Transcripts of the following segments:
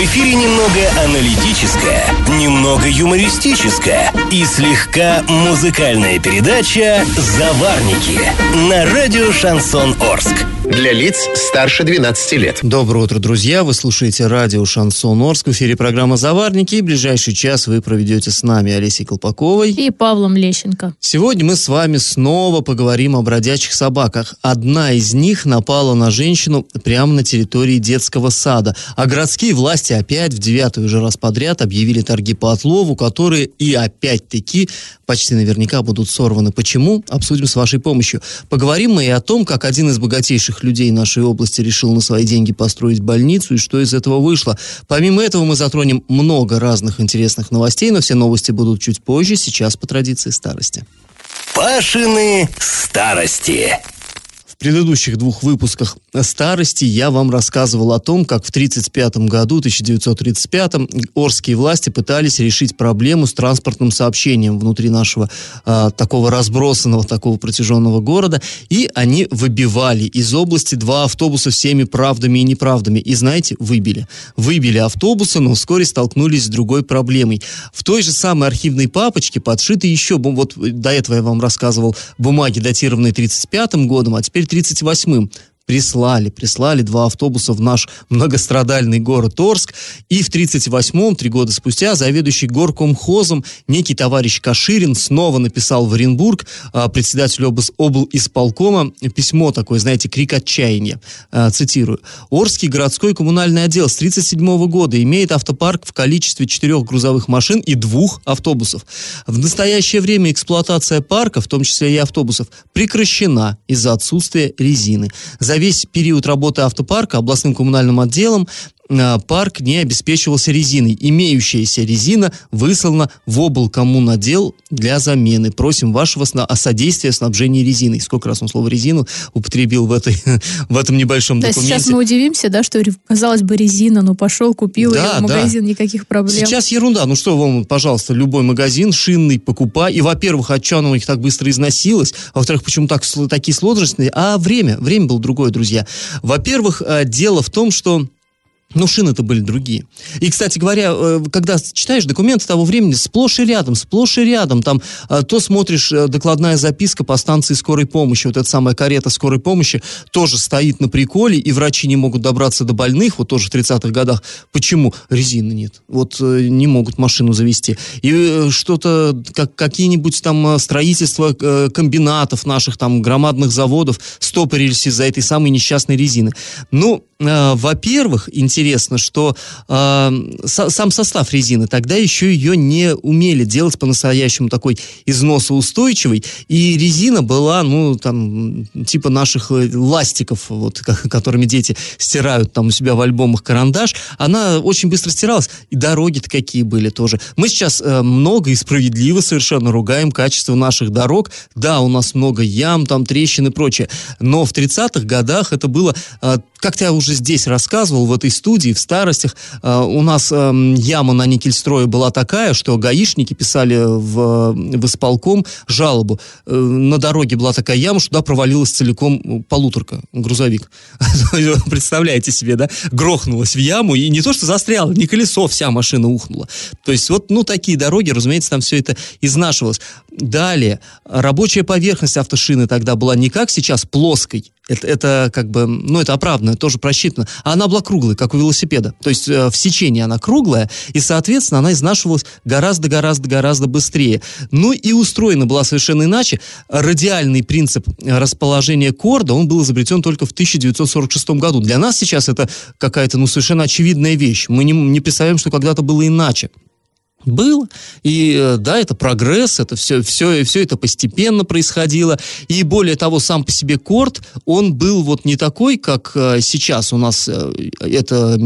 В эфире немного аналитическая, немного юмористическая и слегка музыкальная передача «Заварники» на радио «Шансон Орск». Для лиц старше 12 лет. Доброе утро, друзья. Вы слушаете радио «Шансон Орск». В эфире программа «Заварники». И ближайший час вы проведете с нами Олесей Колпаковой. И Павлом Лещенко. Сегодня мы с вами снова поговорим о бродячих собаках. Одна из них напала на женщину прямо на территории детского сада. А городские власти опять в девятый уже раз подряд объявили торги по отлову, которые и опять-таки почти наверняка будут сорваны. Почему? Обсудим с вашей помощью. Поговорим мы и о том, как один из богатейших людей нашей области решил на свои деньги построить больницу и что из этого вышло. Помимо этого мы затронем много разных интересных новостей, но все новости будут чуть позже, сейчас по традиции старости. Пашины старости предыдущих двух выпусках старости я вам рассказывал о том, как в 1935 году, 1935 орские власти пытались решить проблему с транспортным сообщением внутри нашего а, такого разбросанного, такого протяженного города, и они выбивали из области два автобуса всеми правдами и неправдами. И знаете, выбили. Выбили автобусы, но вскоре столкнулись с другой проблемой. В той же самой архивной папочке подшиты еще, вот до этого я вам рассказывал, бумаги, датированные 1935 годом, а теперь 38-м прислали, прислали два автобуса в наш многострадальный город Орск. И в 38-м, три года спустя, заведующий горкомхозом, некий товарищ Каширин снова написал в Оренбург а, председателю обл. исполкома письмо такое, знаете, крик отчаяния. А, цитирую. Орский городской коммунальный отдел с 37 года имеет автопарк в количестве четырех грузовых машин и двух автобусов. В настоящее время эксплуатация парка, в том числе и автобусов, прекращена из-за отсутствия резины. Весь период работы автопарка областным коммунальным отделом парк не обеспечивался резиной. Имеющаяся резина выслана в облкоммунотдел для замены. Просим вашего сна о содействии снабжения резиной. Сколько раз он слово резину употребил в, этой, в этом небольшом да, документе. Сейчас мы удивимся, да, что, казалось бы, резина, ну пошел, купил да, ее в магазин, да. никаких проблем. Сейчас ерунда. Ну что вам, пожалуйста, любой магазин шинный покупай. И, во-первых, от чего оно их так быстро износилось, а во-вторых, почему так, такие сложности? А время, время было другое, друзья. Во-первых, э, дело в том, что но шины-то были другие. И, кстати говоря, э, когда читаешь документы того времени, сплошь и рядом, сплошь и рядом, там э, то смотришь э, докладная записка по станции скорой помощи, вот эта самая карета скорой помощи тоже стоит на приколе, и врачи не могут добраться до больных, вот тоже в 30-х годах. Почему? Резины нет. Вот не могут машину завести. И что-то, как, какие-нибудь там строительства комбинатов наших, там, громадных заводов стопорились из-за этой самой несчастной резины. Ну, во-первых, интересно, что э, сам состав резины тогда еще ее не умели делать по-настоящему такой износоустойчивой, и резина была, ну, там, типа наших э, ластиков, вот, которыми дети стирают там у себя в альбомах карандаш, она очень быстро стиралась, и дороги-то какие были тоже. Мы сейчас э, много и справедливо совершенно ругаем качество наших дорог, да, у нас много ям, там, трещин и прочее, но в 30-х годах это было э, как я уже здесь рассказывал, в этой студии, в старостях, э, у нас э, яма на Никельстрое была такая, что гаишники писали в, в исполком жалобу. Э, на дороге была такая яма, что туда провалилась целиком полуторка, грузовик. Представляете себе, да? Грохнулась в яму, и не то, что застряла, не колесо, вся машина ухнула. То есть вот, ну, такие дороги, разумеется, там все это изнашивалось. Далее, рабочая поверхность автошины тогда была не как сейчас плоской, это, это как бы, ну, это оправданно, тоже просчитано. А она была круглой, как у велосипеда. То есть э, в сечении она круглая, и, соответственно, она изнашивалась гораздо-гораздо-гораздо быстрее. Ну и устроена была совершенно иначе. Радиальный принцип расположения корда, он был изобретен только в 1946 году. Для нас сейчас это какая-то, ну, совершенно очевидная вещь. Мы не, не представляем, что когда-то было иначе. Было. И э, да, это прогресс, это все, все, все это постепенно происходило. И более того, сам по себе корт, он был вот не такой, как э, сейчас у нас э, это,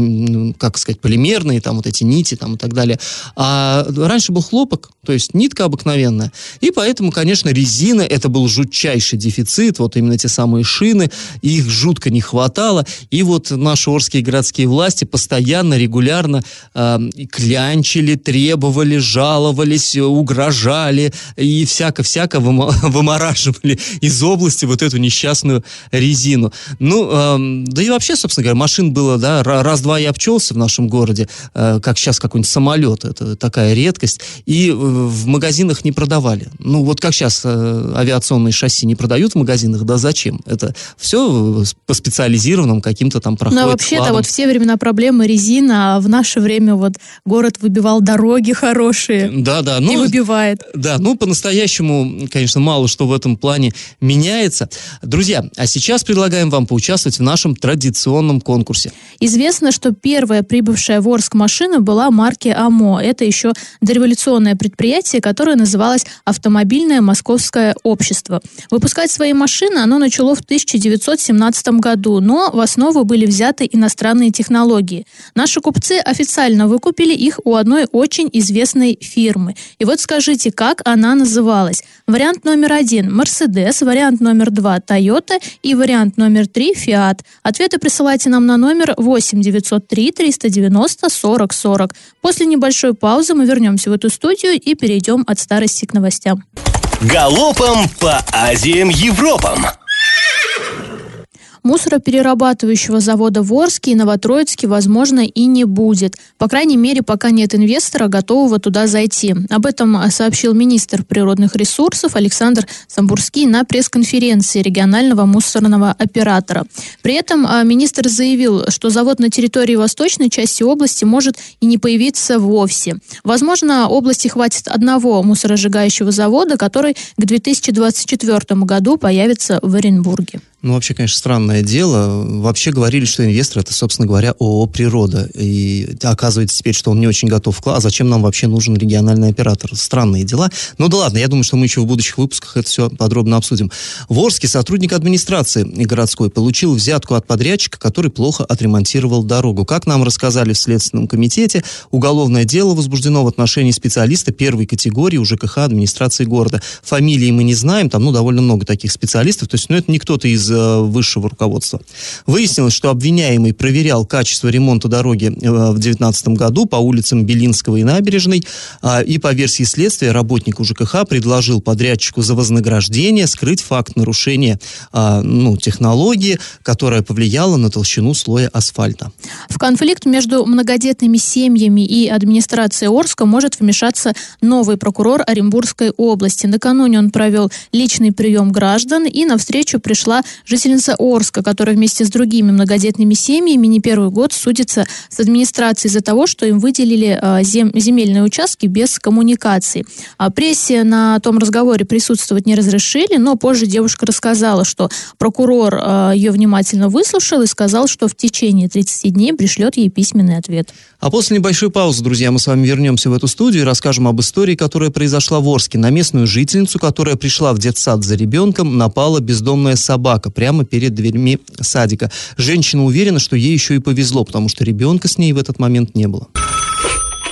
как сказать, полимерные, там вот эти нити там и так далее. А раньше был хлопок, то есть нитка обыкновенная. И поэтому, конечно, резина это был жутчайший дефицит, вот именно те самые шины, их жутко не хватало. И вот наши орские городские власти постоянно, регулярно э, клянчили, требовали, жаловались, угрожали и всяко-всяко вымораживали из области вот эту несчастную резину. Ну, э, да и вообще, собственно говоря, машин было, да, раз-два я обчелся в нашем городе, э, как сейчас какой-нибудь самолет, это такая редкость. И в магазинах не продавали. Ну, вот как сейчас э, авиационные шасси не продают в магазинах, да зачем? Это все по специализированным каким-то там проходит Ну, а вообще-то вот в те времена проблемы резина, а в наше время вот город выбивал дороги хорошие. Да, да. Ну, и выбивает. Да, ну, по-настоящему, конечно, мало что в этом плане меняется. Друзья, а сейчас предлагаем вам поучаствовать в нашем традиционном конкурсе. Известно, что первая прибывшая в Орск машина была марки АМО. Это еще дореволюционное предприятие, которое называлось Автомобильное Московское общество. Выпускать свои машины оно начало в 1917 году, но в основу были взяты иностранные технологии. Наши купцы официально выкупили их у одной очень известной фирмы. И вот скажите, как она называлась? Вариант номер один – Mercedes, вариант номер два – Toyota и вариант номер три – Fiat. Ответы присылайте нам на номер 8 903 390 40 40. После небольшой паузы мы вернемся в эту студию и перейдем от старости к новостям. Галопом по Азиям Европам! Мусороперерабатывающего завода в Орске и Новотроицке, возможно, и не будет. По крайней мере, пока нет инвестора, готового туда зайти. Об этом сообщил министр природных ресурсов Александр Самбурский на пресс-конференции регионального мусорного оператора. При этом а, министр заявил, что завод на территории восточной части области может и не появиться вовсе. Возможно, области хватит одного мусоросжигающего завода, который к 2024 году появится в Оренбурге. Ну, вообще, конечно, странное дело. Вообще говорили, что инвестор это, собственно говоря, ООО «Природа». И оказывается теперь, что он не очень готов вклад. А зачем нам вообще нужен региональный оператор? Странные дела. Ну да ладно, я думаю, что мы еще в будущих выпусках это все подробно обсудим. В Орске сотрудник администрации городской получил взятку от подрядчика, который плохо отремонтировал дорогу. Как нам рассказали в Следственном комитете, уголовное дело возбуждено в отношении специалиста первой категории у ЖКХ администрации города. Фамилии мы не знаем, там ну, довольно много таких специалистов. То есть, ну, это не кто-то из высшего руководства. Выяснилось, что обвиняемый проверял качество ремонта дороги э, в 2019 году по улицам Белинского и Набережной, а, и по версии следствия работнику ЖКХ предложил подрядчику за вознаграждение скрыть факт нарушения а, ну, технологии, которая повлияла на толщину слоя асфальта. В конфликт между многодетными семьями и администрацией Орска может вмешаться новый прокурор Оренбургской области. Накануне он провел личный прием граждан и навстречу пришла жительница Орска, которая вместе с другими многодетными семьями не первый год судится с администрацией из-за того, что им выделили а, зем, земельные участки без коммуникации. А прессе на том разговоре присутствовать не разрешили, но позже девушка рассказала, что прокурор а, ее внимательно выслушал и сказал, что в течение 30 дней пришлет ей письменный ответ. А после небольшой паузы, друзья, мы с вами вернемся в эту студию и расскажем об истории, которая произошла в Орске. На местную жительницу, которая пришла в детсад за ребенком, напала бездомная собака прямо перед дверьми садика. Женщина уверена, что ей еще и повезло, потому что ребенка с ней в этот момент не было.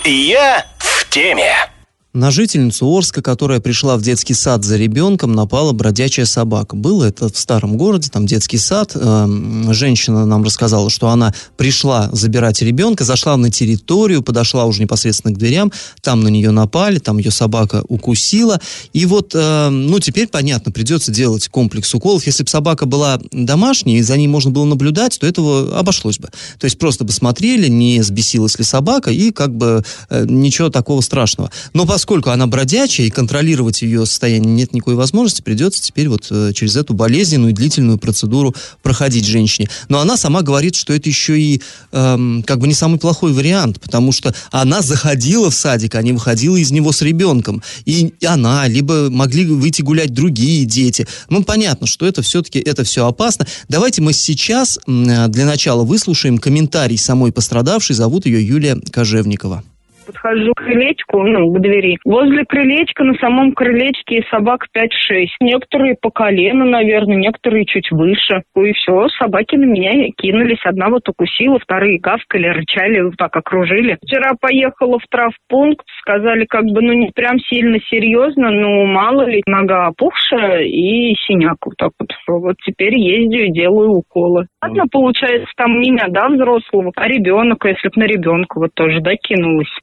Я в теме. На жительницу Орска, которая пришла в детский сад за ребенком, напала бродячая собака. Было это в старом городе, там детский сад. Эм, женщина нам рассказала, что она пришла забирать ребенка, зашла на территорию, подошла уже непосредственно к дверям, там на нее напали, там ее собака укусила. И вот, эм, ну, теперь понятно, придется делать комплекс уколов. Если бы собака была домашней, и за ней можно было наблюдать, то этого обошлось бы. То есть просто бы смотрели, не сбесилась ли собака, и как бы э, ничего такого страшного. Но по поскольку она бродячая и контролировать ее состояние нет никакой возможности, придется теперь вот э, через эту болезненную длительную процедуру проходить женщине. Но она сама говорит, что это еще и эм, как бы не самый плохой вариант, потому что она заходила в садик, а не выходила из него с ребенком. И она, либо могли выйти гулять другие дети. Ну, понятно, что это все-таки, это все опасно. Давайте мы сейчас для начала выслушаем комментарий самой пострадавшей. Зовут ее Юлия Кожевникова. Подхожу к крылечку, ну, к двери. Возле крылечка, на самом крылечке собак 5-6. Некоторые по колено, наверное, некоторые чуть выше. И все, собаки на меня кинулись. Одна вот укусила, вторые гавкали, рычали, вот так окружили. Вчера поехала в травпункт, сказали как бы, ну, не прям сильно серьезно, но мало ли, нога опухшая и синяк вот так вот. Вот теперь ездю и делаю уколы. Ладно, получается, там меня, да, взрослого, а ребенок, если бы на ребенка вот тоже, да, кинулась.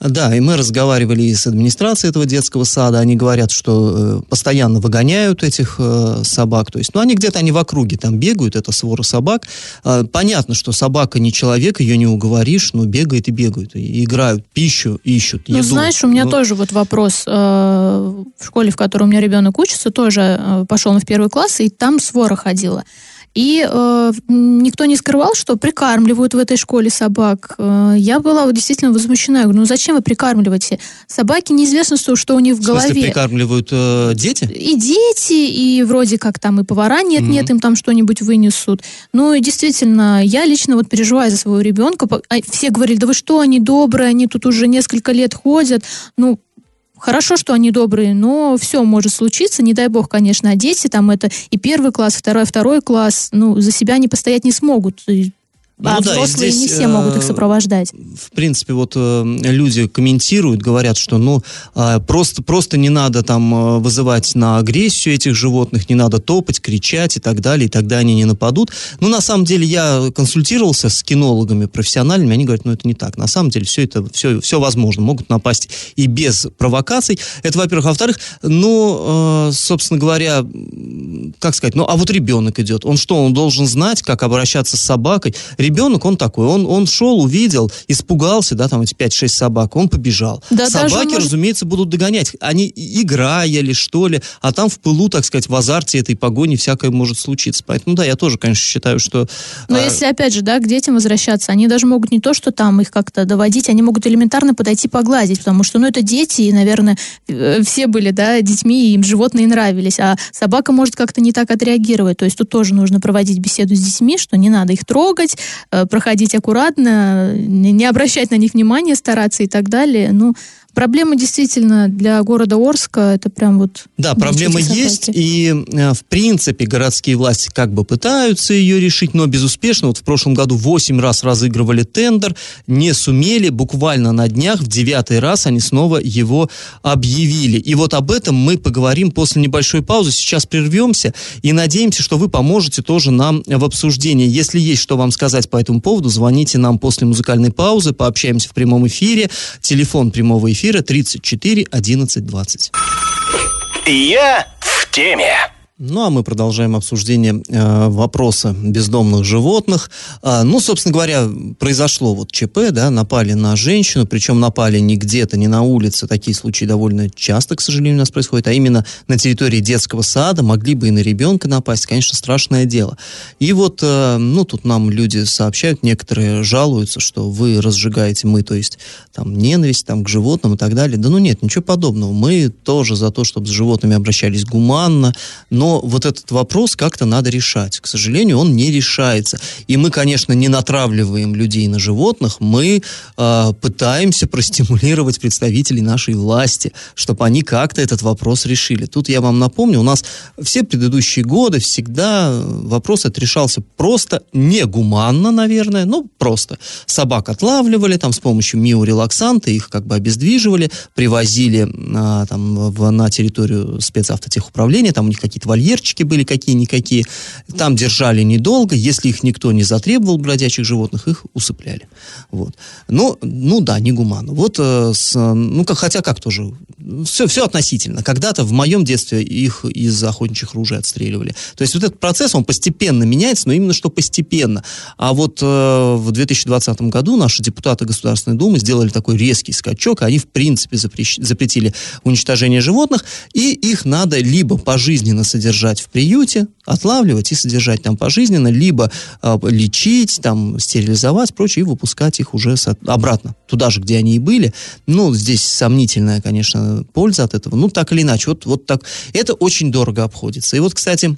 Да, и мы разговаривали и с администрацией этого детского сада. Они говорят, что э, постоянно выгоняют этих э, собак. То есть, ну, они где-то они в округе там бегают, это свора собак. Э, понятно, что собака не человек, ее не уговоришь, но бегает и бегают. И играют, пищу ищут, Ну, еду. знаешь, у меня Ну, тоже вот вопрос. э, В школе, в которой у меня ребенок учится, тоже э, пошел он в первый класс, и там свора ходила. И э, никто не скрывал, что прикармливают в этой школе собак. Э, я была вот действительно возмущена. Я говорю, ну зачем вы прикармливаете? Собаки неизвестно, что, что у них в, В смысле, голове. прикармливают э, дети? И дети, и вроде как там и повара нет-нет, им там что-нибудь вынесут. Ну и действительно, я лично вот переживаю за своего ребенка. А Все говорили, да вы что, они добрые, они тут уже несколько лет ходят. Ну, Хорошо, что они добрые, но все может случиться, не дай бог, конечно, а дети там это и первый класс, второй, второй класс, ну, за себя они постоять не смогут. Ну а да, взрослые здесь, не все могут их э, сопровождать. в принципе, вот э, люди комментируют, говорят, что ну э, просто, просто не надо там э, вызывать на агрессию этих животных, не надо топать, кричать и так далее, и тогда они не нападут. Но на самом деле я консультировался с кинологами профессиональными, они говорят, ну это не так. На самом деле все это, все, все возможно. Могут напасть и без провокаций. Это, во-первых. А во-вторых, ну, э, собственно говоря, как сказать, ну а вот ребенок идет. Он что, он должен знать, как обращаться с собакой? Ребенок, он такой, он, он шел, увидел, испугался, да, там эти 5-6 собак, он побежал. Да, даже Собаки, может- разумеется, будут догонять. Они играя ли, что ли, а там в пылу, так сказать, в азарте этой погони всякое может случиться. Поэтому, да, я тоже, конечно, считаю, что... Но а, если, опять же, да, к детям возвращаться, они даже могут не то, что там их как-то доводить, они могут элементарно подойти погладить, потому что, ну, это дети, и, наверное, э, все были, да, детьми, и им животные нравились, а собака может как-то не так отреагировать. То есть тут тоже нужно проводить беседу с детьми, что не надо их трогать, проходить аккуратно, не не обращать на них внимания, стараться и так далее. Ну, проблема действительно для города Орска, это прям вот... Да, проблема есть, и э, в принципе городские власти как бы пытаются ее решить, но безуспешно. Вот в прошлом году 8 раз разыгрывали тендер, не сумели, буквально на днях, в девятый раз они снова его объявили. И вот об этом мы поговорим после небольшой паузы. Сейчас прервемся и надеемся, что вы поможете тоже нам в обсуждении. Если есть что вам сказать по этому поводу, звоните нам после музыкальной паузы, пообщаемся в прямом эфире. Телефон прямого эфира 34 11 20. Я в теме. Ну, а мы продолжаем обсуждение э, вопроса бездомных животных. А, ну, собственно говоря, произошло вот ЧП, да, напали на женщину, причем напали не где-то, не на улице, такие случаи довольно часто, к сожалению, у нас происходят, а именно на территории детского сада, могли бы и на ребенка напасть, конечно, страшное дело. И вот, э, ну, тут нам люди сообщают, некоторые жалуются, что вы разжигаете, мы, то есть, там, ненависть там, к животным и так далее. Да ну нет, ничего подобного. Мы тоже за то, чтобы с животными обращались гуманно, но вот этот вопрос как-то надо решать. К сожалению, он не решается. И мы, конечно, не натравливаем людей на животных, мы э, пытаемся простимулировать представителей нашей власти, чтобы они как-то этот вопрос решили. Тут я вам напомню, у нас все предыдущие годы всегда вопрос этот решался просто негуманно, наверное, ну, просто. Собак отлавливали там с помощью миорелаксанта, их как бы обездвиживали, привозили а, там в- на территорию спецавтотехуправления, там у них какие-то вольерчики были какие-никакие, там держали недолго, если их никто не затребовал, бродячих животных, их усыпляли. Вот. Ну, ну да, негуманно. Вот, э, с, э, ну, как, хотя как тоже, все, все относительно. Когда-то в моем детстве их из охотничьих ружей отстреливали. То есть вот этот процесс, он постепенно меняется, но именно что постепенно. А вот э, в 2020 году наши депутаты Государственной Думы сделали такой резкий скачок, они в принципе запрещ- запретили уничтожение животных, и их надо либо пожизненно содержать в приюте, отлавливать и содержать там пожизненно, либо э, лечить, там, стерилизовать, прочее, и выпускать их уже со- обратно, туда же, где они и были. Ну, здесь сомнительная, конечно, польза от этого. Ну, так или иначе, вот, вот так. Это очень дорого обходится. И вот, кстати,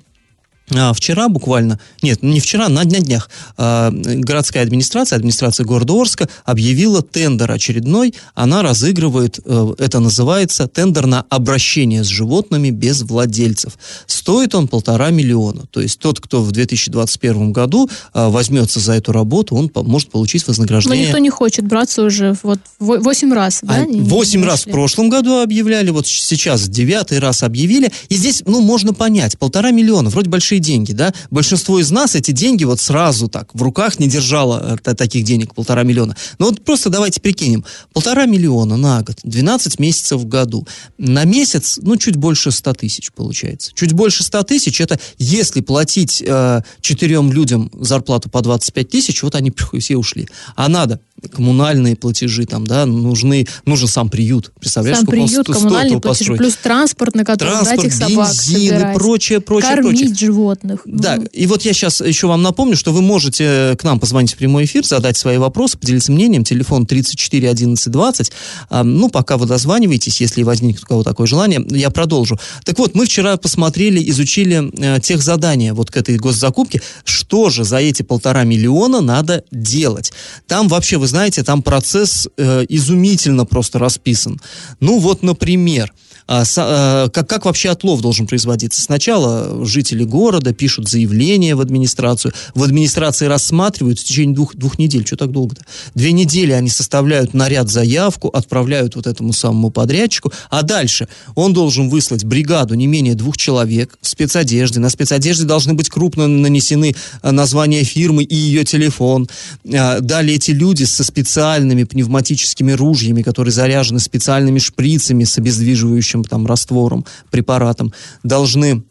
а, вчера буквально, нет, не вчера, на дня днях, а, городская администрация, администрация города Орска объявила тендер очередной, она разыгрывает, э, это называется тендер на обращение с животными без владельцев. Стоит он полтора миллиона, то есть тот, кто в 2021 году а, возьмется за эту работу, он может получить Но вознаграждение. никто не хочет браться уже вот во- восемь раз, да? А Восемь раз в прошлом году объявляли, вот сейчас девятый раз объявили. И здесь, ну, можно понять, полтора миллиона, вроде большие деньги, да? Большинство из нас эти деньги вот сразу так в руках не держало э, та- таких денег, полтора миллиона. Ну вот просто давайте прикинем. Полтора миллиона на год, 12 месяцев в году. На месяц, ну, чуть больше 100 тысяч получается. Чуть больше 100 тысяч, это если платить э, четырем людям зарплату по 25 тысяч, вот они все ушли. А надо коммунальные платежи там, да, нужны, нужен сам приют. Представляешь, Сам приют, коммунальные платежи, построить? плюс транспорт, на который Транспорт, этих собак бензин и собирать, прочее, прочее, кормить прочее. Животных. Да, Ну, и вот я сейчас еще вам напомню, что вы можете э, к нам позвонить в прямой эфир, задать свои вопросы, поделиться мнением. Телефон 34 11 20. А, ну, пока вы дозваниваетесь, если возникнет у кого такое желание, я продолжу. Так вот, мы вчера посмотрели, изучили э, тех задания вот к этой госзакупке. Что же за эти полтора миллиона надо делать? Там вообще, вы знаете, там процесс э, изумительно просто расписан. Ну, вот, например, а, а, как, как вообще отлов должен производиться? Сначала жители города пишут заявление в администрацию, в администрации рассматривают в течение двух, двух недель, что так долго-то? Две недели они составляют наряд заявку, отправляют вот этому самому подрядчику, а дальше он должен выслать бригаду не менее двух человек в спецодежде. На спецодежде должны быть крупно нанесены а, название фирмы и ее телефон. А, Далее эти люди со специальными пневматическими ружьями, которые заряжены специальными шприцами с обездвиживающим там раствором, препаратом, должны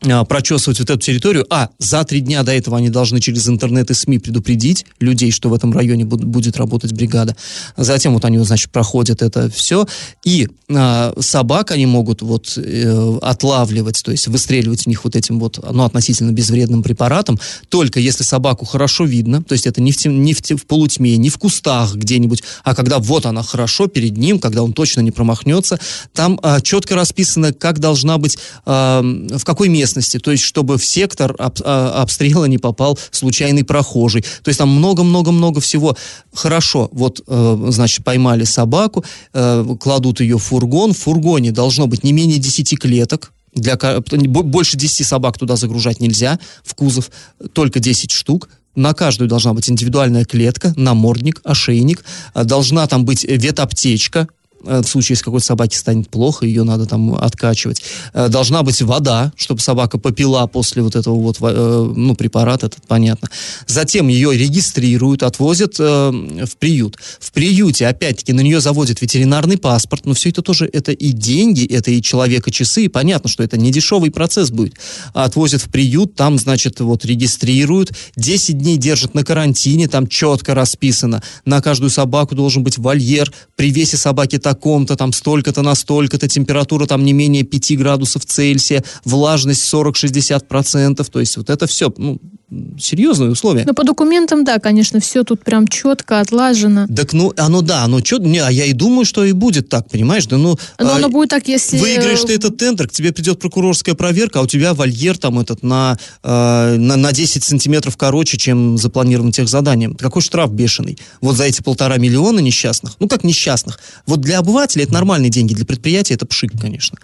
прочесывать вот эту территорию, а за три дня до этого они должны через интернет и СМИ предупредить людей, что в этом районе буд- будет работать бригада. Затем вот они, значит, проходят это все, и а, собак они могут вот э, отлавливать, то есть выстреливать в них вот этим вот, ну, относительно безвредным препаратом, только если собаку хорошо видно, то есть это не в, тем- не в, те- в полутьме, не в кустах где-нибудь, а когда вот она хорошо перед ним, когда он точно не промахнется, там а, четко расписано, как должна быть, а, в какой местности, то есть чтобы в сектор об- а, обстрела не попал случайный прохожий. То есть там много-много-много всего. Хорошо, вот, э, значит, поймали собаку, э, кладут ее в фургон, в фургоне должно быть не менее 10 клеток, для, больше 10 собак туда загружать нельзя в кузов, только 10 штук. На каждую должна быть индивидуальная клетка, намордник, ошейник. А, Должна там быть ветаптечка, э, в случае, если какой-то собаке станет плохо, ее надо там откачивать. Э, Должна быть вода, чтобы собака попила после вот этого вот, во- э, ну, препарата, это понятно. Затем ее регистрируют, отвозят э, в приют. В приюте, опять-таки, на нее заводят ветеринарный паспорт, но все это тоже, это и деньги, это и человека часы, и понятно, что это не дешевый процесс будет. Отвозят в приют, там, значит, вот регистрируют, 10 дней держат на карантине, там четко расписано, на каждую собаку должен быть вольер, при весе собаки таком-то, там столько-то на столько-то, температура там не менее 5 градусов Цельсия, влажность 40-60%, то есть вот это все, ну, серьезные условия. Ну, по документам, да, конечно, все тут прям четко отлажено. Так ну, оно да, оно что, не, а я и думаю, что и будет так, понимаешь, да ну... Но а, оно будет так, если... Выиграешь ты этот тендер, к тебе придет прокурорская проверка, а у тебя вольер там этот на, э, на, на 10 сантиметров короче, чем запланирован техзаданием. Какой штраф бешеный? Вот за эти полтора миллиона несчастных. Ну, как несчастных? Вот для обывателя это нормальные деньги, для предприятия это пшик, конечно.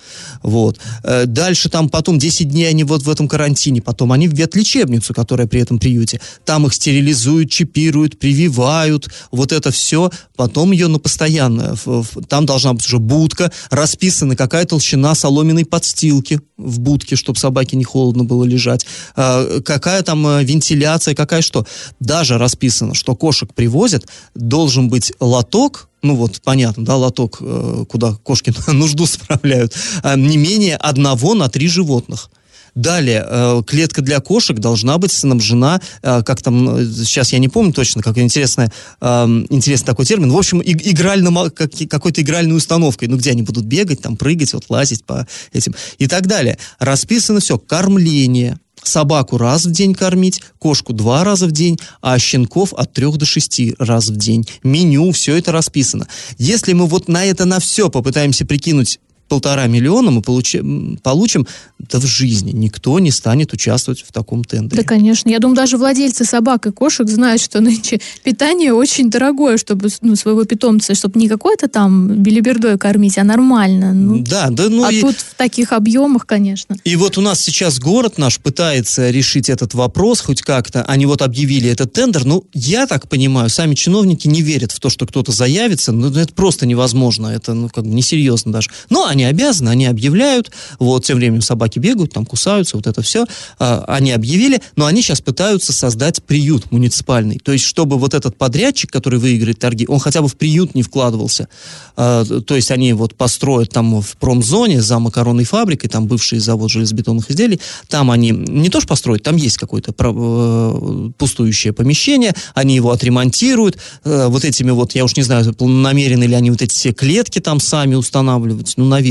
Вот. Э, дальше там потом 10 дней они вот в этом карантине, потом они в ветлечебницу, которая при этом приюте. Там их стерилизуют, чипируют, прививают, вот это все. Потом ее на постоянно. в- в- Там должна быть уже будка, расписана какая толщина соломенной подстилки в будке, чтобы собаке не холодно было лежать. А, Какая там э, вентиляция, какая что. Даже расписано, что кошек привозят, должен быть лоток, ну вот, понятно, да, лоток, э, куда кошки нужду справляют, а, не менее одного на три животных. Далее, э, клетка для кошек должна быть снабжена, э, как там, э, сейчас я не помню точно, как интересный, интересный такой термин, в общем, игральным, а, как- какой-то игральной установкой, ну, где они будут бегать, там, прыгать, вот, лазить по этим, и так далее. Расписано все, кормление, собаку раз в день кормить, кошку два раза в день, а щенков от трех до шести раз в день. Меню, все это расписано. Если мы вот на это на все попытаемся прикинуть полтора миллиона мы получим, получим, да в жизни никто не станет участвовать в таком тендере. Да, конечно. Я думаю, даже владельцы собак и кошек знают, что нынче питание очень дорогое, чтобы ну, своего питомца, чтобы не какой-то там билибердой кормить, а нормально. Ну, да, да, ну а и... тут в таких объемах, конечно. И вот у нас сейчас город наш пытается решить этот вопрос хоть как-то. Они вот объявили этот тендер. Ну, я так понимаю, сами чиновники не верят в то, что кто-то заявится. Ну, это просто невозможно. Это, ну, как бы несерьезно даже. Но они обязаны, они объявляют. Вот, тем временем собаки бегают, там кусаются, вот это все. А, они объявили, но они сейчас пытаются создать приют муниципальный. То есть, чтобы вот этот подрядчик, который выиграет торги, он хотя бы в приют не вкладывался. А, то есть, они вот построят там в промзоне за макаронной фабрикой, там бывший завод железобетонных изделий, там они не то что построят, там есть какое-то э, пустующее помещение, они его отремонтируют, э, вот этими вот, я уж не знаю, намерены ли они вот эти все клетки там сами устанавливать, ну, наверное.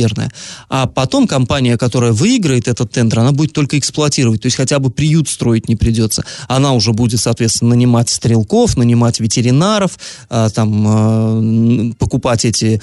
А потом компания, которая выиграет этот тендер, она будет только эксплуатировать, то есть хотя бы приют строить не придется. Она уже будет, соответственно, нанимать стрелков, нанимать ветеринаров, э, там, покупать эти,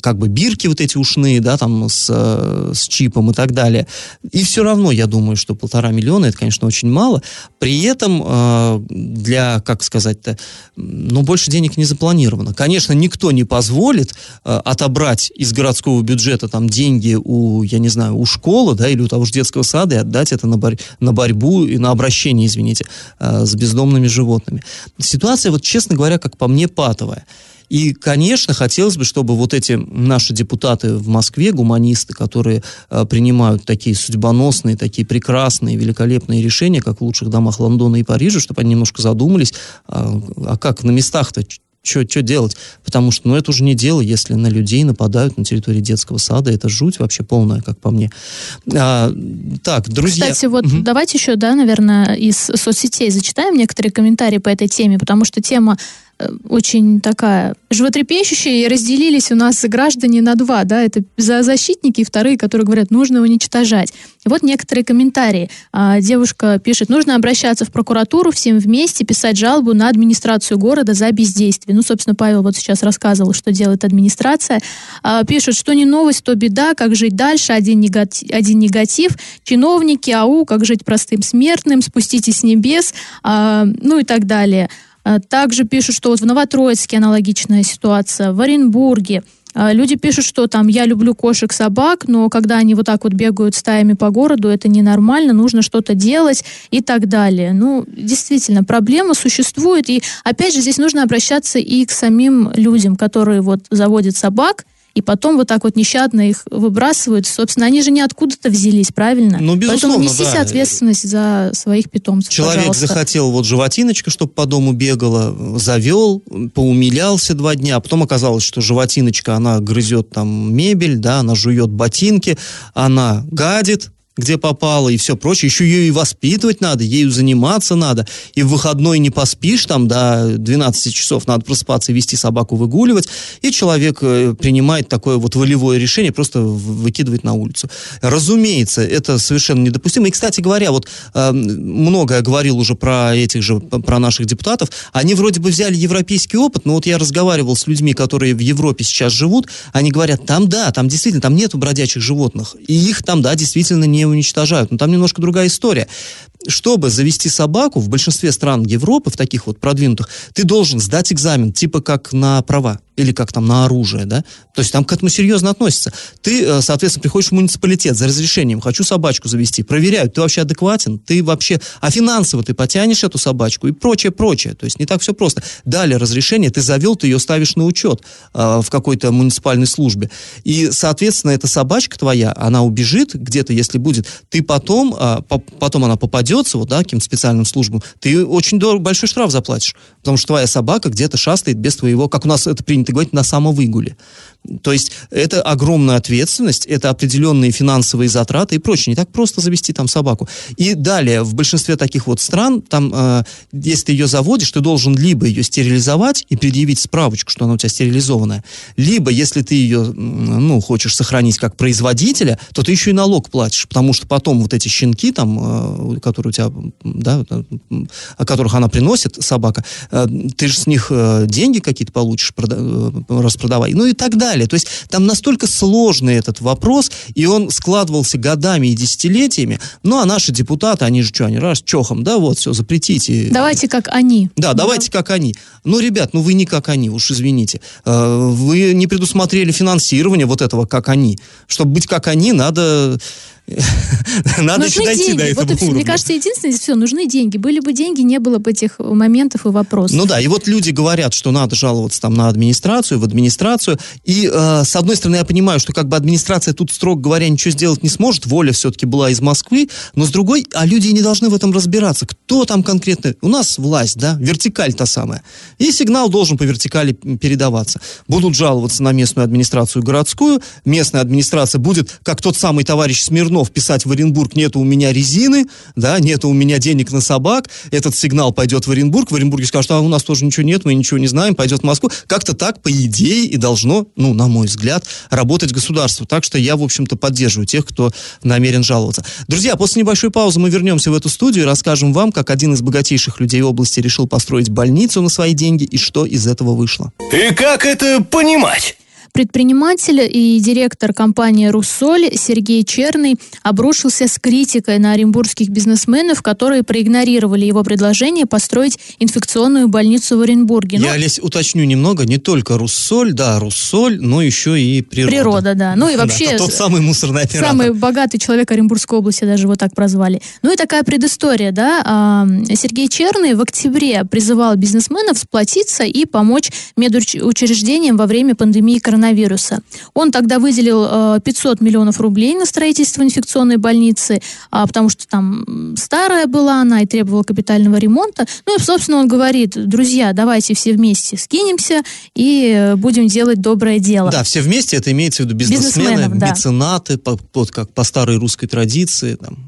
как бы, бирки вот эти ушные, да, там, с, с чипом и так далее. И все равно, я думаю, что полтора миллиона, это, конечно, очень мало. При этом э, для, как сказать-то, ну, больше денег не запланировано. Конечно, никто не позволит э, отобрать из городского бюджета там деньги у, я не знаю, у школы, да, или у того же детского сада и отдать это на, борь- на борьбу и на обращение, извините, э, с бездомными животными. Ситуация, вот, честно говоря, как по мне, патовая. И, конечно, хотелось бы, чтобы вот эти наши депутаты в Москве, гуманисты, которые э, принимают такие судьбоносные, такие прекрасные, великолепные решения, как в лучших домах Лондона и Парижа, чтобы они немножко задумались, а, а как на местах-то что делать? Потому что, ну, это уже не дело, если на людей нападают на территории детского сада. Это жуть вообще полная, как по мне. А, так, друзья... Кстати, вот угу. давайте еще, да, наверное, из соцсетей зачитаем некоторые комментарии по этой теме, потому что тема очень такая животрепещущая, и разделились у нас граждане на два, да, это за защитники и вторые, которые говорят, нужно уничтожать. Вот некоторые комментарии. А, девушка пишет, нужно обращаться в прокуратуру всем вместе, писать жалобу на администрацию города за бездействие. Ну, собственно, Павел вот сейчас рассказывал, что делает администрация. А, пишет, что не новость, то беда, как жить дальше, один негатив, один негатив. чиновники, ау, как жить простым смертным, спуститесь с небес, а, ну и так далее. А, также пишут, что вот в Новотроицке аналогичная ситуация, в Оренбурге. А, люди пишут, что там я люблю кошек, собак, но когда они вот так вот бегают стаями по городу, это ненормально, нужно что-то делать и так далее. Ну, действительно, проблема существует. И опять же, здесь нужно обращаться и к самим людям, которые вот заводят собак, и потом вот так вот нещадно их выбрасывают. Собственно, они же не откуда-то взялись, правильно? Ну, безусловно, Поэтому несите да. ответственность за своих питомцев, Человек пожалуйста. захотел вот животиночка, чтобы по дому бегала, завел, поумилялся два дня, а потом оказалось, что животиночка, она грызет там мебель, да, она жует ботинки, она гадит, где попало и все прочее. Еще ее и воспитывать надо, ею заниматься надо. И в выходной не поспишь, там до 12 часов надо просыпаться и вести собаку выгуливать. И человек э, принимает такое вот волевое решение, просто выкидывать на улицу. Разумеется, это совершенно недопустимо. И, кстати говоря, вот э, много говорил уже про этих же, про наших депутатов. Они вроде бы взяли европейский опыт, но вот я разговаривал с людьми, которые в Европе сейчас живут, они говорят, там да, там действительно, там нету бродячих животных. И их там, да, действительно не уничтожают. Но там немножко другая история чтобы завести собаку в большинстве стран Европы, в таких вот продвинутых, ты должен сдать экзамен, типа как на права или как там на оружие, да? То есть там к этому серьезно относятся. Ты, э, соответственно, приходишь в муниципалитет за разрешением, хочу собачку завести, проверяют, ты вообще адекватен, ты вообще, а финансово ты потянешь эту собачку и прочее, прочее. То есть не так все просто. Дали разрешение, ты завел, ты ее ставишь на учет э, в какой-то муниципальной службе. И, соответственно, эта собачка твоя, она убежит где-то, если будет, ты потом, э, по потом она попадется, вот, да, каким-то специальным службам, ты очень дорого, большой штраф заплатишь, потому что твоя собака где-то шастает без твоего, как у нас это принято говорить, на самовыгуле. То есть это огромная ответственность, это определенные финансовые затраты и прочее. Не так просто завести там собаку. И далее, в большинстве таких вот стран, там, э, если ты ее заводишь, ты должен либо ее стерилизовать и предъявить справочку, что она у тебя стерилизованная, либо, если ты ее, ну, хочешь сохранить как производителя, то ты еще и налог платишь, потому что потом вот эти щенки там, э, которые у тебя, да, о которых она приносит, собака, э, ты же с них э, деньги какие-то получишь, прода- э, распродавай, ну и так далее. То есть там настолько сложный этот вопрос, и он складывался годами и десятилетиями, ну а наши депутаты, они же что, они раз чохом, да, вот, все, запретите. Давайте как они. Да, давайте как они. Ну, ребят, ну вы не как они, уж извините. Э, Вы не предусмотрели финансирование вот этого как они. Чтобы быть как они, надо надо еще нужны дойти деньги. до этого вот уровня. Мне кажется, единственное, здесь все, нужны деньги. Были бы деньги, не было бы этих моментов и вопросов. Ну да, и вот люди говорят, что надо жаловаться там на администрацию, в администрацию. И э, с одной стороны, я понимаю, что как бы администрация тут, строго говоря, ничего сделать не сможет. Воля все-таки была из Москвы. Но с другой, а люди не должны в этом разбираться. Кто там конкретно? У нас власть, да, вертикаль та самая. И сигнал должен по вертикали передаваться. Будут жаловаться на местную администрацию городскую. Местная администрация будет, как тот самый товарищ Смирнов, писать в Оренбург, нету у меня резины, да, нету у меня денег на собак. Этот сигнал пойдет в Оренбург. В Оренбурге скажут, а у нас тоже ничего нет, мы ничего не знаем, пойдет в Москву. Как-то так, по идее, и должно, ну, на мой взгляд, работать государство. Так что я, в общем-то, поддерживаю тех, кто намерен жаловаться. Друзья, после небольшой паузы мы вернемся в эту студию и расскажем вам, как один из богатейших людей области решил построить больницу на свои деньги и что из этого вышло. И как это понимать? Предприниматель и директор компании «Руссоль» Сергей Черный обрушился с критикой на оренбургских бизнесменов, которые проигнорировали его предложение построить инфекционную больницу в Оренбурге. Ну, Я, Олесь, уточню немного, не только Руссоль, да, Руссоль, но еще и природа. Природа, да. Ну и Да, вообще... тот самый мусорный оператор. Самый богатый человек Оренбургской области, даже его так прозвали. Ну и такая предыстория, да. а, Сергей Черный в октябре призывал бизнесменов сплотиться и помочь медучреждениям во время пандемии коронавируса. Он тогда выделил э, 500 миллионов рублей на строительство инфекционной больницы, а, потому что там старая была она и требовала капитального ремонта. Ну и, собственно, он говорит, друзья, давайте все вместе скинемся и э, будем делать доброе дело. Да, все вместе, это имеется в виду бизнесмены, Бизнесменов, да. меценаты, по, вот как по старой русской традиции. Там.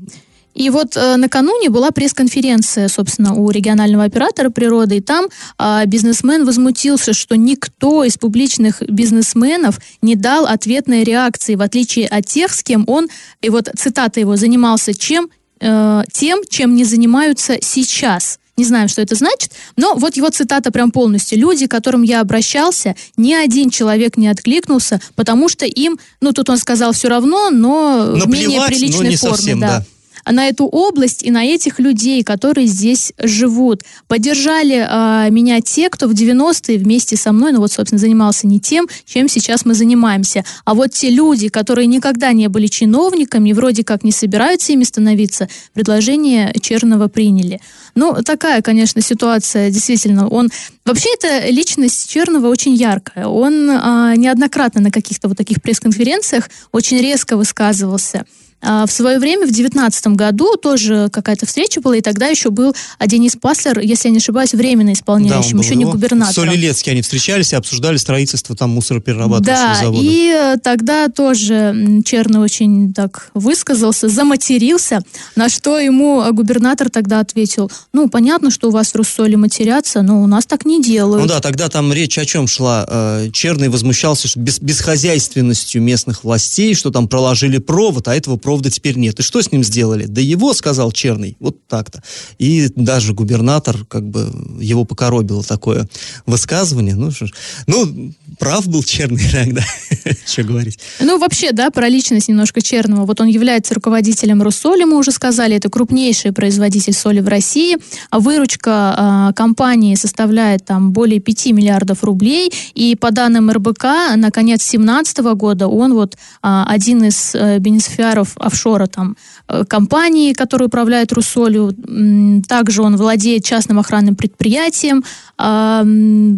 И вот э, накануне была пресс-конференция, собственно, у регионального оператора природы, и там а, бизнесмен возмутился, что никто из публичных бизнесменов не дал ответной реакции, в отличие от тех, с кем он, и вот цитата его, занимался чем, э, тем, чем не занимаются сейчас. Не знаю, что это значит, но вот его цитата прям полностью. Люди, к которым я обращался, ни один человек не откликнулся, потому что им, ну тут он сказал все равно, но в менее Наплевать, но приличной не форме, совсем, да да. На эту область и на этих людей, которые здесь живут. Поддержали а, меня те, кто в 90-е вместе со мной, ну вот, собственно, занимался не тем, чем сейчас мы занимаемся. А вот те люди, которые никогда не были чиновниками, вроде как не собираются ими становиться, предложение Черного приняли. Ну, такая, конечно, ситуация, действительно. Он Вообще, эта личность Черного очень яркая. Он а, неоднократно на каких-то вот таких пресс-конференциях очень резко высказывался. А, В свое время, в 2019 году, тоже какая-то встреча была, и тогда еще был а, Денис Паслер, если я не ошибаюсь, временно Да, исполняющим, был еще не его. В губернатором. Солилецке они встречались и обсуждали строительство там мусороперерабатывающего Да, завода. и э, тогда тоже Черный очень так высказался, заматерился, на что ему э, губернатор тогда ответил, ну, понятно, что у вас в Руссоле матерятся, но у нас так не делают. Ну да, тогда там речь о чем шла? Э, Черный возмущался что бес- бесхозяйственностью местных властей, что там проложили провод, а этого провода теперь нет. И что с ним сделали? Да его, сказал Черный, вот так-то. И даже губернатор, как бы, его покоробило такое высказывание. Ну, что ж. ну прав был Черный иногда. Что говорить. Ну, вообще, да, про личность немножко Черного. Вот он является руководителем Руссоли, мы уже сказали, это крупнейший производитель соли в России. А выручка а, компании составляет там более 5 миллиардов рублей. И по данным РБК, на конец 2017 года он вот а, один из э, бенефициаров офшора там э, компании, которая управляет Руссолью. М, Также он владеет частным охранным предприятием, а,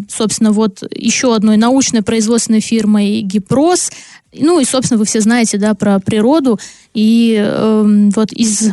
собственно, вот еще одной научной производственной фирмой «Гипрос». Ну и, собственно, вы все знаете, да, про природу. И эм, вот из...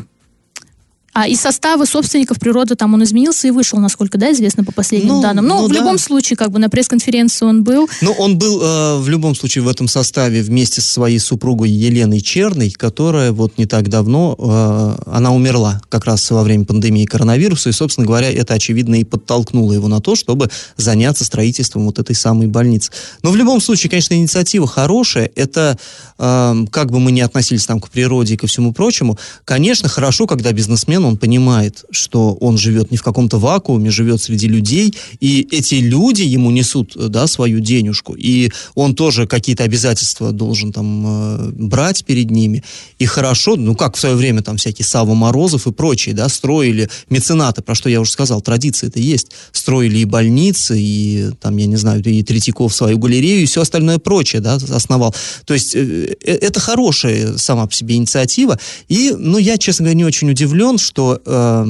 А из состава собственников природы там он изменился и вышел, насколько, да, известно по последним Ну, данным. Но ну в да. любом случае, как бы на пресс-конференции он был. Ну, он был э, в любом случае в этом составе вместе со своей супругой Еленой Черной, которая вот не так давно, э, она умерла как раз во время пандемии коронавируса, и, собственно говоря, это, очевидно, и подтолкнуло его на то, чтобы заняться строительством вот этой самой больницы. Но в любом случае, конечно, инициатива хорошая, это, э, как бы мы ни относились там к природе и ко всему прочему, конечно, хорошо, когда бизнесмен, он понимает, что он живет не в каком-то вакууме, живет среди людей, и эти люди ему несут, да, свою денежку, и он тоже какие-то обязательства должен там э, брать перед ними. И хорошо, ну как в свое время там всякие Сава Морозов и прочие, да, строили меценаты, про что я уже сказал, традиции это есть, строили и больницы, и там, я не знаю, и Третьяков свою галерею, и все остальное прочее, да, основал. То есть э, э, это хорошая сама по себе инициатива, и, ну, я, честно говоря, не очень удивлен, что э,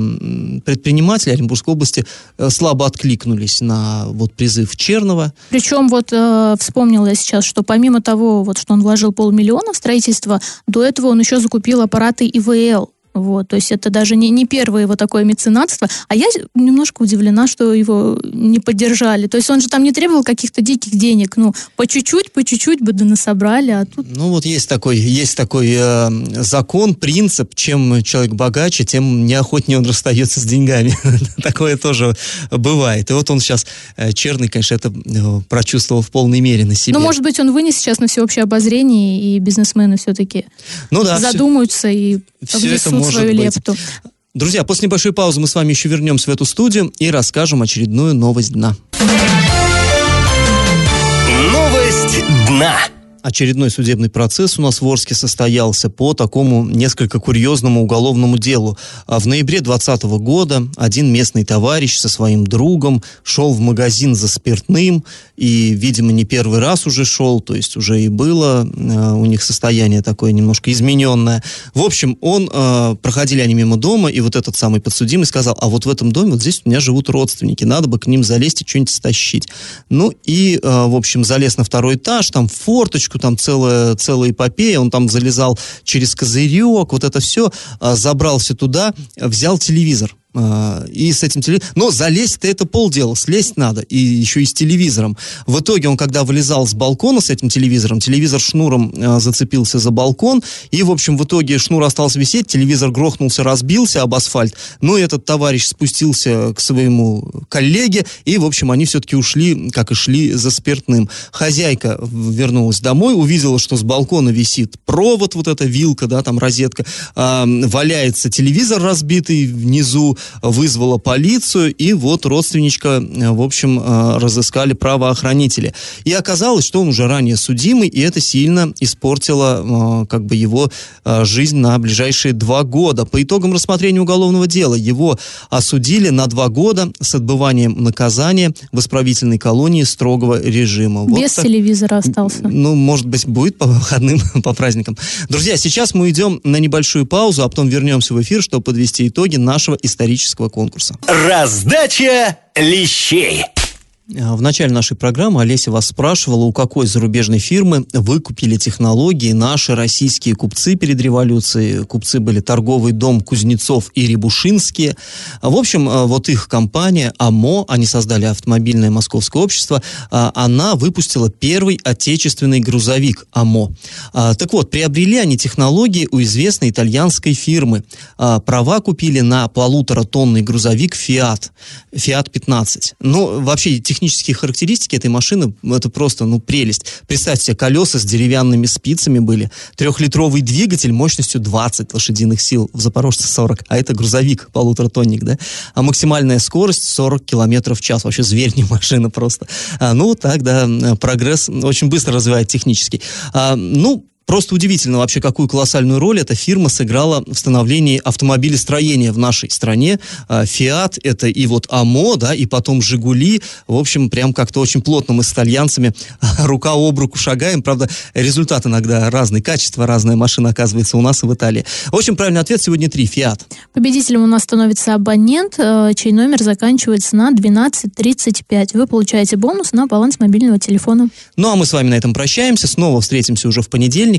предприниматели Оренбургской области э, слабо откликнулись на вот призыв Чернова. Причем вот э, вспомнила я сейчас, что помимо того, вот, что он вложил полмиллиона в строительство, до этого он еще закупил аппараты ИВЛ вот, то есть это даже не, не первое его такое меценатство. А я немножко удивлена, что его не поддержали. То есть он же там не требовал каких-то диких денег. Ну, по чуть-чуть, по чуть-чуть бы да насобрали, а тут... Ну, вот есть такой, есть такой э, закон, принцип, чем человек богаче, тем неохотнее он расстается с деньгами. Такое тоже бывает. И вот он сейчас, э, Черный, конечно, это э, прочувствовал в полной мере на себе. Ну, может быть, он вынес сейчас на всеобщее обозрение, и бизнесмены все-таки ну, да, задумаются все, и все это свою быть. лепту. Друзья, после небольшой паузы мы с вами еще вернемся в эту студию и расскажем очередную новость дна. Новость дна. Очередной судебный процесс у нас в Орске состоялся по такому несколько курьезному уголовному делу. А в ноябре 2020 года один местный товарищ со своим другом шел в магазин за спиртным и, видимо, не первый раз уже шел, то есть уже и было э, у них состояние такое немножко измененное. В общем, он, э, проходили они мимо дома, и вот этот самый подсудимый сказал, а вот в этом доме, вот здесь у меня живут родственники, надо бы к ним залезть и что-нибудь стащить. Ну и, э, в общем, залез на второй этаж, там форточку, там целая, целая эпопея, он там залезал через козырек, вот это все, а, забрался туда, взял телевизор. А, и с этим телевизором... Но залезть-то это полдела, слезть надо, и еще и с телевизором. В итоге он, когда вылезал с балкона с этим телевизором, телевизор шнуром э, зацепился за балкон, и, в общем, в итоге шнур остался висеть, телевизор грохнулся, разбился об асфальт, но этот товарищ спустился к своему коллеге, и, в общем, они все-таки ушли, как и шли, за спиртным. Хозяйка вернулась домой, увидела, что с балкона висит провод, вот эта вилка, да, там розетка, э, валяется телевизор разбитый внизу, вызвала полицию, и вот родственничка, э, в общем, э, разыскали правоохранители. И оказалось, что он уже ранее судимый, и это сильно испортило э, как бы его жизнь на ближайшие два года. По итогам рассмотрения уголовного дела его осудили на два года с отбыванием наказания в исправительной колонии строгого режима. Вот Без так, телевизора остался. Ну, может быть, будет по выходным, по праздникам. Друзья, сейчас мы идем на небольшую паузу, а потом вернемся в эфир, чтобы подвести итоги нашего исторического исторического конкурса. Раздача лещей. А, в начале нашей программы Олеся вас спрашивала, у какой зарубежной фирмы выкупили технологии наши российские купцы перед революцией. Купцы были торговый дом Кузнецов и Рябушинские. В общем, а, вот их компания АМО, они создали автомобильное московское общество, а, она выпустила первый отечественный грузовик АМО. Так вот, приобрели они технологии у известной итальянской фирмы. Права купили на полуторатонный грузовик Fiat, Fiat 15. Ну, вообще, технологии технические характеристики этой машины, это просто, ну, прелесть. Представьте себе, колеса с деревянными спицами были, трехлитровый двигатель мощностью 20 лошадиных сил, в Запорожце 40, а это грузовик, полуторатонник, да, а максимальная скорость 40 километров в час, вообще зверь не машина просто. А, ну, так, да, прогресс очень быстро развивает технический. А, ну, Просто удивительно вообще, какую колоссальную роль эта фирма сыграла в становлении автомобилестроения в нашей стране. Фиат, это и вот АМО, да, и потом Жигули. В общем, прям как-то очень плотно мы с итальянцами рука об руку шагаем. Правда, результат иногда разный, качество разная машина оказывается у нас и в Италии. В общем, правильный ответ сегодня три. Фиат. Победителем у нас становится абонент, э, чей номер заканчивается на 1235. Вы получаете бонус на баланс мобильного телефона. Ну, а мы с вами на этом прощаемся. Снова встретимся уже в понедельник